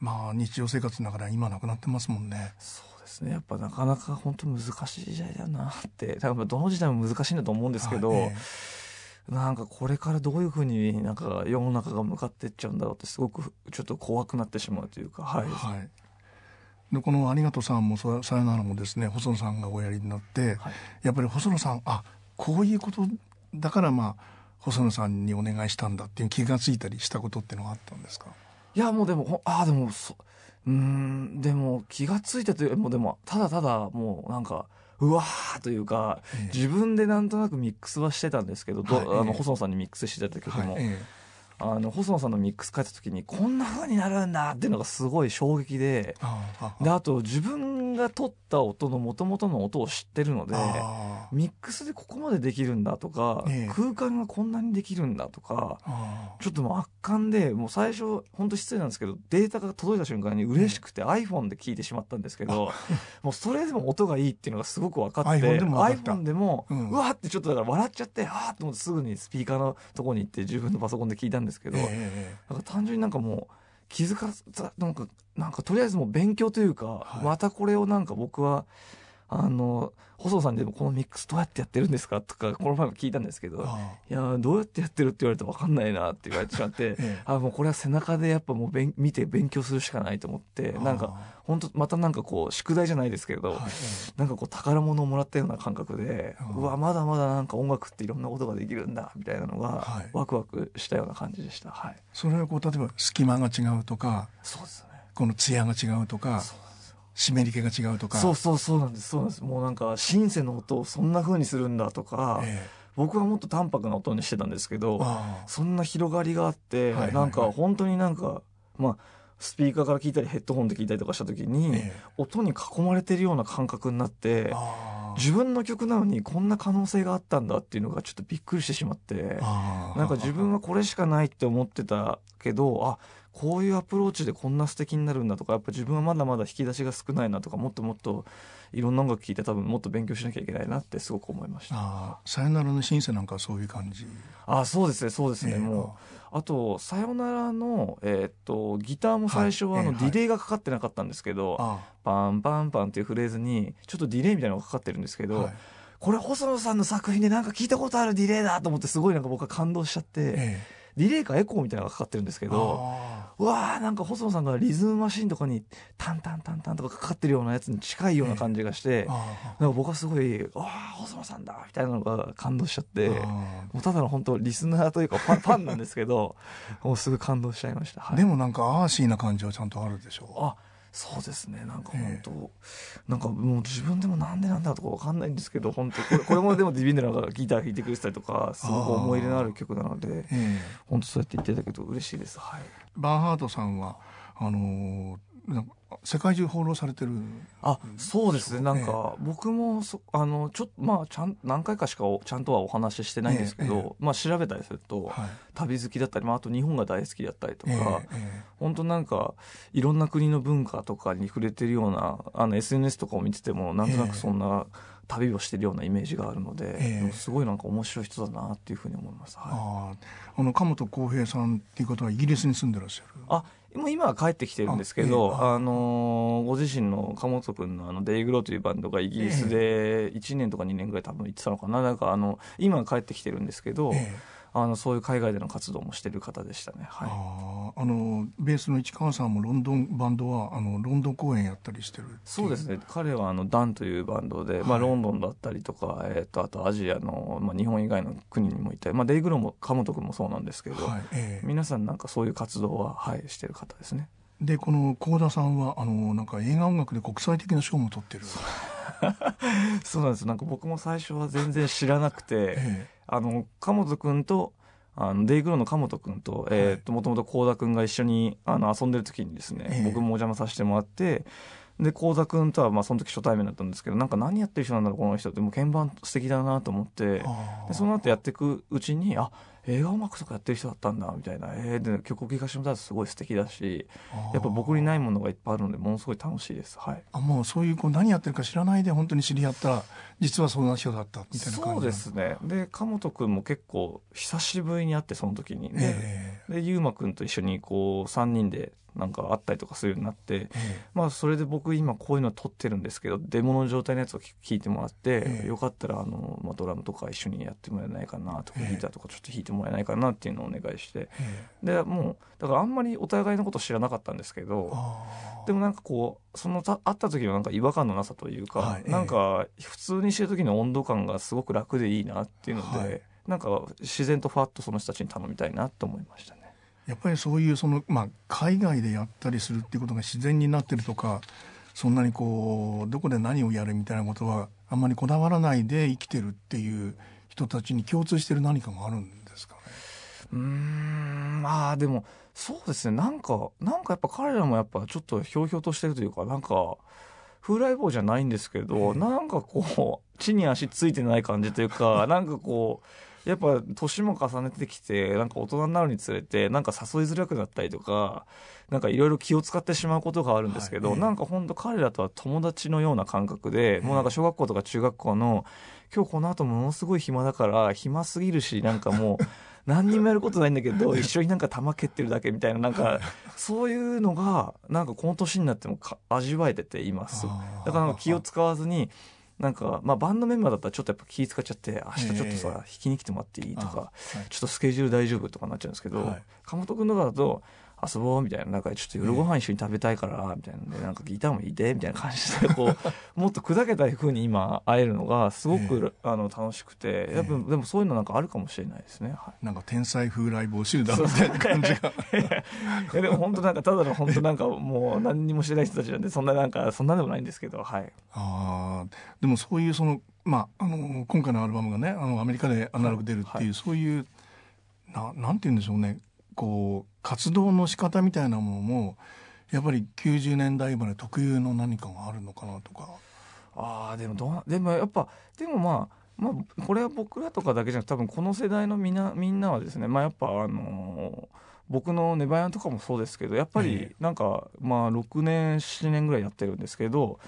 まあ日常生活の中では今なくなってますもんね。そうですね。やっぱなかなか本当難しい時代だなって。多分どの時代も難しいんだと思うんですけど、はいえー、なんかこれからどういうふうになんか世の中が向かっていっちゃうんだろうってすごくちょっと怖くなってしまうというかはい、はい。でこの「ありがとうさんもさよなら」もですね細野さんがおやりになって、はい、やっぱり細野さんあこういうことだからまあ細野さんにお願いしたんだっていう気が付いたりしたことっていうのがあったんですか？いやもうでもああでもそうんでも気が付いたというもうでもただただもうなんかうわーというか、ええ、自分でなんとなくミックスはしてたんですけど、はい、あの細野さんにミックスしてた時も、はいえあの細野さんのミックス書いた時にこんな風になるんだっていうのがすごい衝撃でであと自分が撮った音の元々の音を知ってるのでミックスでここまでできるんだとか、ええ、空間がこんなにできるんだとかちょっともう圧巻でもう最初本当失礼なんですけどデータが届いた瞬間に嬉しくて iPhone で聞いてしまったんですけどもうそれでも音がいいっていうのがすごく分かって iPhone でも、うん、うわってちょっとだから笑っちゃってああと思ってすぐにスピーカーのとこに行って自分のパソコンで聞いたんですけど、えー、なんか単純になんかもう気づかずなんかなんかとりあえずもう勉強というか、はい、またこれをなんか僕はあの細野さんでもこのミックスどうやってやってるんですかとかこの前も聞いたんですけど「いやどうやってやってる?」って言われて分かんないなって言われてしまって、ええ、あもうこれは背中でやっぱもうべん見て勉強するしかないと思ってなんか本当またなんかこう宿題じゃないですけど、はい、なんかこう宝物をもらったような感覚でうわまだまだなんか音楽っていろんなことができるんだみたいなのが、はい、ワクワクしたような感じでした。はい、それはこう例えば隙間が違うとかそうですね。この艶が違うとか。湿り気が違うとか。そうそうそうなんです。そうなんです。もうなんかシンセの音をそんなふうにするんだとか、ええ、僕はもっと淡白な音にしてたんですけどそんな広がりがあって、はいはいはい、なんか本当になんかまあスピーカーから聞いたりヘッドホンで聞いたりとかした時に、え、音に囲まれてるような感覚になって自分の曲なのにこんな可能性があったんだっていうのがちょっとびっくりしてしまってなんか自分はこれしかないって思ってたけどあこういうアプローチでこんな素敵になるんだとかやっぱ自分はまだまだ引き出しが少ないなとかもっともっといろんな音楽聴いて多分もっと勉強しなきゃいけないなってすごく思いました。あさよならのシンセなんかそういう感じ。あそうですねそうですね、えー、もうあとさよならの、えー、っとギターも最初はあの、ディレイがかかってなかったんですけど、はい、パンパンパンっていうフレーズにちょっとディレイみたいなのがかかってるんですけど、はい。これ細野さんの作品でなんか聞いたことあるディレイだと思ってすごいなんか僕は感動しちゃって、ええ、ディレイかエコーみたいなのがかかってるんですけどうわーなんか細野さんがリズムマシンとかにタンタンタンタンとかかかってるようなやつに近いような感じがして、なんか僕はすごい「ああ細野さんだ」みたいなのが感動しちゃってもうただの本当リスナーというかファンファンなんですけどもうすぐ感動しちゃいました、はい、でもなんかアーシーな感じはちゃんとあるでしょう。あそうですね。なんか本当、えー、なんかもう自分でもなんでなんだとか分かんないんですけど本当これこれもでもディビンデラがギター弾いてくれてたりとかすごく思い入れのある曲なので、えー、本当そうやって言ってたけど嬉しいです。はい、バーハートさんはあのー世界中放浪されてる。あそうですね。なんか、僕もそあのちょっとまあちゃん何回かしかちゃんとはお話ししてないんですけど、ええ、まあ調べたりすると、はい、旅好きだったり、まあ、あと日本が大好きだったりとか、え、本当なんかいろんな国の文化とかに触れてるようなあの SNS とかを見ててもなんとなくそんな旅をしてるようなイメージがあるので、ええ。すごいなんか面白い人だなっていうふうに思います。はい。あの鎌本浩平さんっていう方はイギリスに住んでらっしゃる？あもう今は帰ってきてるんですけど、あええ。ああのーご自身の鎌本君のあのデイグローというバンドがイギリスで1年とか2年ぐらい多分行ってたのかな。なんかあの今は帰ってきてるんですけど、ええあのそういう海外での活動もしてる方でしたね。はい。あああのベースの市川さんもロンドンバンドはあのロンドン公演やったりしてるそうですね。彼はあのダンというバンドで、まあ、はいロンドンだったりとか、えー、とあとアジアの、まあ、日本以外の国にもいたり、まあ、デイグローも鎌本君もそうなんですけど、はいええ。皆さんなんかそういう活動は、はい、してる方ですね。でこの幸田さんはあのなんか映画音楽で国際的な賞も取ってる、そうなんです。なんか僕も最初は全然知らなくて、えあの鎌本君とあのデイグローの鎌本君と,、えー、ともともと幸田君が一緒にあの遊んでる時にですね、ええ。僕もお邪魔させてもらってで幸田君とはまあその時初対面だったんですけどなんか何やってる人なんだろうこの人ってもう鍵盤素敵だなと思ってでその後やっていくうちにあ映画音楽とかやってる人だったんだみたいな、えー、で曲を聴かせてもらったらすごい素敵だしやっぱ僕にないものがいっぱいあるのでものすごい楽しいです。はい。あもうそういうこう何やってるか知らないで本当に知り合ったら実はそんな人だったみたいな感じそうですね。で鎌本君も結構久しぶりに会ってその時に。ね、えで優馬君と一緒にこう3人でなんか会ったりとかするようになってええ。まあそれで僕今こういうの撮ってるんですけどデモの状態のやつを聞いてもらって、ええ。よかったらあの、まあ、ドラムとか一緒にやってもらえないかなとか、ええ。ギターとかちょっと弾いてもらえないかなっていうのをお願いして。えでもうだからあんまりお互いのこと知らなかったんですけどああでもなんかこうそのた会った時のなんか違和感のなさというか、はいええ。なんか普通にしてる時の温度感がすごく楽でいいなっていうので、はい。なんか自然とファッとその人たちに頼みたいなと思いましたね。やっぱりそういうその、まあ、海外でやったりするっていうことが自然になってるとかそんなにこうどこで何をやるみたいなことはあんまりこだわらないで生きてるっていう人たちに共通してる何かがあるんですかね？うーんまあでもそうですねなんかなんかやっぱ彼らもやっぱちょっとひょうひょうとしてるというかなんか風来坊じゃないんですけど、え えなんかこう地に足ついてない感じというかなんかこうやっぱ年も重ねてきてなんか大人になるにつれてなんか誘いづらくなったりとかなんかいろいろ気を使ってしまうことがあるんですけど、はい。ええなんか本当彼らとは友達のような感覚で、もうなんか小学校とか中学校の今日この後ものすごい暇だから暇すぎるしなんかもう 何にもやることないんだけど一緒になんか玉蹴ってるだけみたいななんかそういうのがなんかこの年になってもか味わえててい。ますだから気を使わずになんかまあバンドメンバーだったらちょっとやっぱ気使っちゃって明日ちょっとさええ。弾きに来てもらっていいとあかはい。ちょっとスケジュール大丈夫とかなっちゃうんですけどはい。鎌本君とかだと遊ぼうみたいななんかちょっと夜ご飯一緒に食べたいからみたいなんでなんかギターもいいでみたいな感じでこう もっと砕けた風に今会えるのがすごくあの楽しくてやっぱええでもそういうのなんかあるかもしれないですね。はい。なんか天才風来坊集団みたいな感じが。いやでも本当なんかただの本当なんかもう何にもしてない人たちなんでそんななんかそんなでもないんですけどはい。ああでもそういうそのまああの今回のアルバムがねあのアメリカでアナログ出るっていう、はい。そういうななんて言うんでしょうねこう活動の仕方みたいなものもやっぱり90年代生まれ特有の何かがあるのかなとか。ああでもどでもやっぱでもまあまあこれは僕らとかだけじゃなくて多分この世代のみんなみんなはですねまあやっぱあのー僕のネバヤンとかもそうですけどやっぱえりなんかまあ6年7年ぐらいやってるんですけど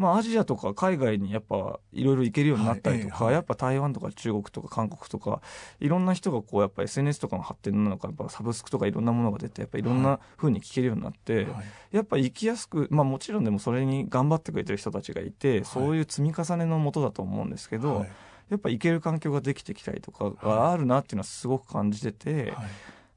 まあアジアとか海外にやっぱいろいろ行けるようになったりとか、はいやっぱ台湾とか中国とか韓国とかいろんな人がこうやっぱ SNS とかの発展なのかやっぱサブスクとかいろんなものが出てやっぱいろんな風に聞けるようになって、はい。やっぱ生きやすく、まあもちろんでもそれに頑張ってくれてる人たちがいて、そういう積み重ねのもとだと思うんですけど、はい。やっぱ行ける環境ができてきたりとかがあるなっていうのはすごく感じてて、はい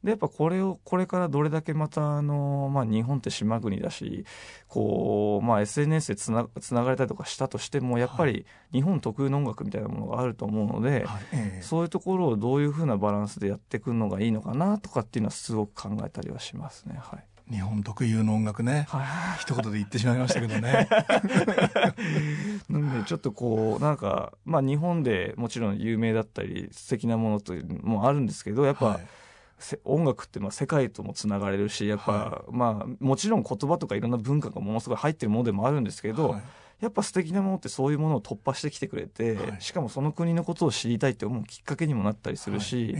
で、やっぱこれを、これからどれだけまたあの、まあ日本って島国だし、こう、まあ SNS でつな、つながれたりとかしたとしても、やっぱり日本特有の音楽みたいなものがあると思うので、はいええそういうところをどういうふうなバランスでやっていくのがいいのかなとかっていうのはすごく考えたりはしますね。はい。日本特有の音楽ねはい。一言で言ってしまいましたけどね なんでちょっとこうなんかまあ日本でもちろん有名だったり素敵なものというのもあるんですけどやっぱ、はいせ音楽ってまあ世界ともつながれるしやっぱ、はまあもちろん言葉とかいろんな文化がものすごい入ってるものでもあるんですけど、はい。やっぱ素敵なものってそういうものを突破してきてくれて、はい。しかもその国のことを知りたいって思うきっかけにもなったりするし、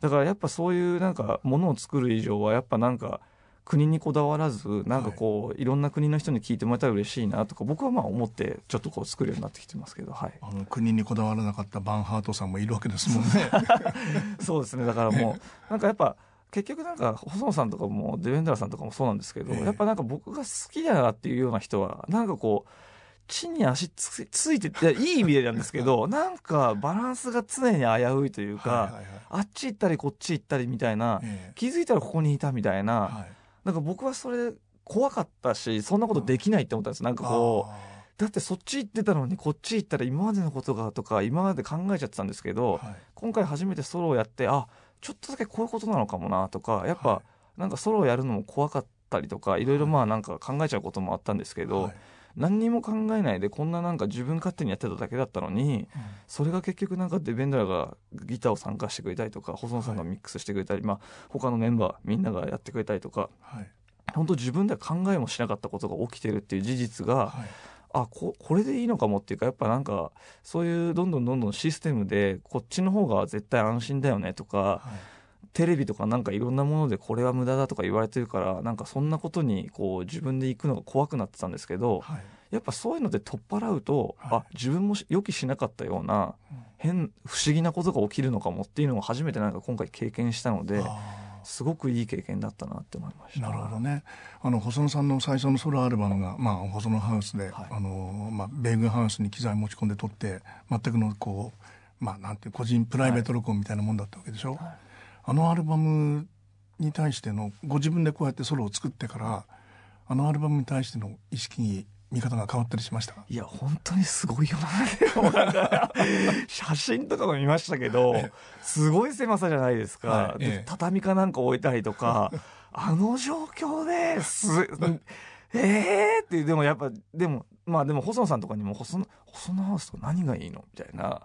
だからやっぱそういうなんかものを作る以上はやっぱなんか国にこだわらずなんかこう、い、ろんな国の人に聞いてもらえたら嬉しいなとか僕はまあ思ってちょっとこう作るようになってきてますけど、はい、あの国にこだわらなかったバンハートさんもいるわけですもんね。そうですね。だからもう なんかやっぱ結局なんか細野さんとかもデベンダラさんとかもそうなんですけど、ええ。やっぱなんか僕が好きだなっていうような人はなんかこう地に足つついていやいい意味でなんですけど なんかバランスが常に危ういというか、はいはいはい。あっち行ったりこっち行ったりみたいな、ええ。気づいたらここにいたみたいな、はいなんか僕はそれ怖かったしそんなことできないって思ったんです。なんかこうあだってそっち行ってたのにこっち行ったら今までのことがとか今まで考えちゃってたんですけど、ーはい。今回初めてソロをやってあちょっとだけこういうことなのかもなとかやっぱ、はなんかソロをやるのも怖かったりとかいろいろまあなんか考えちゃうこともあったんですけど、はい何にも考えないでこんななんか自分勝手にやってただけだったのにそれが結局なんかデベンダラがギターを参加してくれたりとか細野さんがミックスしてくれたり、まあ他のメンバーみんながやってくれたりとかはい。本当自分では考えもしなかったことが起きてるっていう事実が、はい。あここれでいいのかもっていうかやっぱなんかそういうどんどんどんどんシステムでこっちの方が絶対安心だよねとかはいテレビとかなんかいろんなものでこれは無駄だとか言われてるからなんかそんなことにこう自分で行くのが怖くなってたんですけどはい。やっぱそういうので取っ払うと、はいあ自分もし予期しなかったようなうん。変不思議なことが起きるのかもっていうのを初めてなんか今回経験したのであすごくいい経験だったなって思いました。ーなるほどね。あの細野さんの最初のソロアルバムが、まあ、細野ハウスで、はい。あのまあ、米軍ハウスに機材持ち込んで撮って全くのこう、まあ、なんていう個人プライベート録音みたいなもんだったわけでしょ、はいあのアルバムに対してのご自分でこうやってソロを作ってからあのアルバムに対しての意識に見方が変わったりしましたか？いや、本当にすごいよな。写真とかも見ましたけど、すごい狭さじゃないですか。ではい。ええ。畳かなんか置いたりとか、あの状況です、ええー！っていう、でもやっぱ、でも、まあでも細野さんとかにも、細野、細野ハウスとか何がいいの？みたいな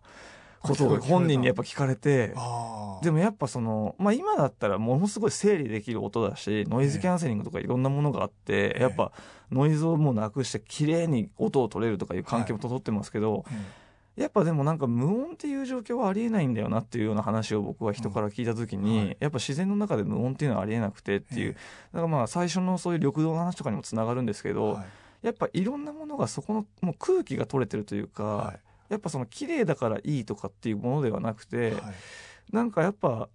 ことを本人にやっぱ聞かれて、あでもやっぱその、まあ今だったらものすごい整理できる音だし、ノイズキャンセリングとかいろんなものがあって、えやっぱノイズをもうなくして綺麗に音を取れるとかいう環境も整ってますけど、やっぱでもなんか無音っていう状況はありえないんだよなっていうような話を僕は人から聞いた時に、うんはい。やっぱ自然の中で無音っていうのはありえなくてっていう、えだからまあ最初のそういう緑道の話とかにもつながるんですけど、はい。やっぱいろんなものがそこのもう空気が取れてるというか、はいやっぱその綺麗だからいいとかっていうものではなくて、はい。なんかやっぱ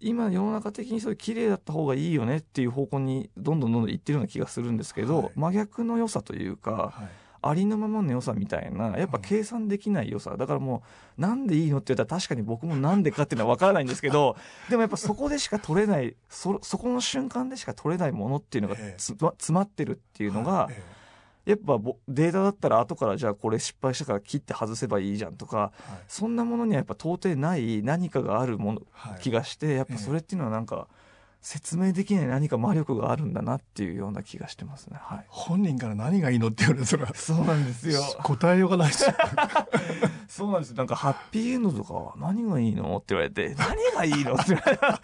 今世の中的にそういう綺麗だった方がいいよねっていう方向にどんどんどんどん行ってるような気がするんですけど、はい。真逆の良さというかはい。ありのままの良さみたいなやっぱ計算できない良さ。だからもうなんでいいのって言ったら確かに僕もなんでかっていうのは分からないんですけど でもやっぱそこでしか取れないそそこの瞬間でしか取れないものっていうのがええ。つま詰まってるっていうのが、はいえやっぱぼデータだったら後からじゃあこれ失敗したから切って外せばいいじゃんとかえはいそんなものにはやっぱ到底ない何かがあるものはい気がしてやっぱそれっていうのはなんか説明できない何か魔力があるんだなっていうような気がしてますね。はい。本人から何がいいのって言われたらそうなんですよ。答えようがないですよ そうなんですよ。なんかハッピーエンドとか何がいいのって言われて、何がいいのって言われた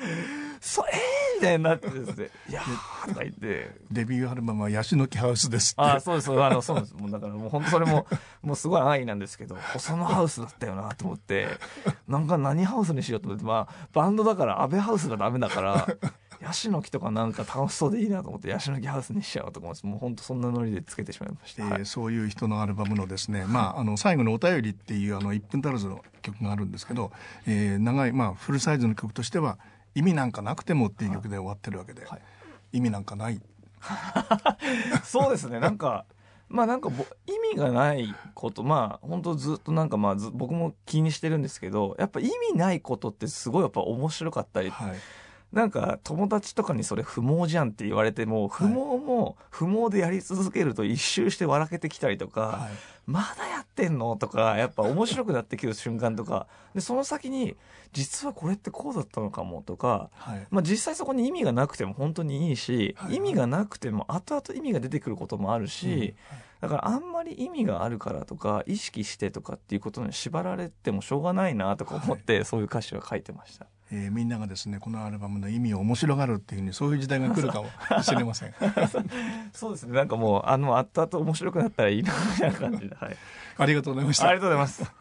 ら、そえーみたいになってですね、いやー。とか言って、デビューアルバムはヤシの木ハウスですって。ああ、そうです、そうあの、そうです。もうだからもう本当それも、もうすごい安易なんですけど、細野ハウスだったよなと思って、なんか何ハウスにしようと思って、まあ、バンドだから安倍ハウスがダメだから、ヤシの木とかなんか楽しそうでいいなと思って、ヤシの木ハウスにしちゃおうと思って、もう本当そんなノリでつけてしまいました。えーはいそういう人のアルバムのですね、まあ、あの最後の「お便り」っていうあの1分足らずの曲があるんですけど、えー長い、まあ、フルサイズの曲としては「意味なんかなくても」っていう曲で終わってるわけで、はい。意味なんかない。そうですね、なんか、まあなんかぼ意味がないこと、まあ本当ずっとなんかまあず僕も気にしてるんですけど、やっぱ意味ないことってすごいやっぱ面白かったり、はいなんか友達とかにそれ不毛じゃんって言われても、不毛も不毛でやり続けると一周して笑けてきたりとか、はい。まだやってんの？とか、やっぱ面白くなってきる瞬間とか、で、その先に、実はこれってこうだったのかも？とか、はい。まあ実際そこに意味がなくても本当にいいし、はい。意味がなくても後々意味が出てくることもあるし、だからあんまり意味があるからとか、意識してとかっていうことに縛られてもしょうがないなとか思って、そういう歌詞は書いてました。えーみんながですねこのアルバムの意味を面白がるっていうふうにそういう時代が来るかもしれません そうですね。なんかもう、あの、後々面白くなったらいいな、みたいな感じで。はい。ありがとうございましたありがとうございます。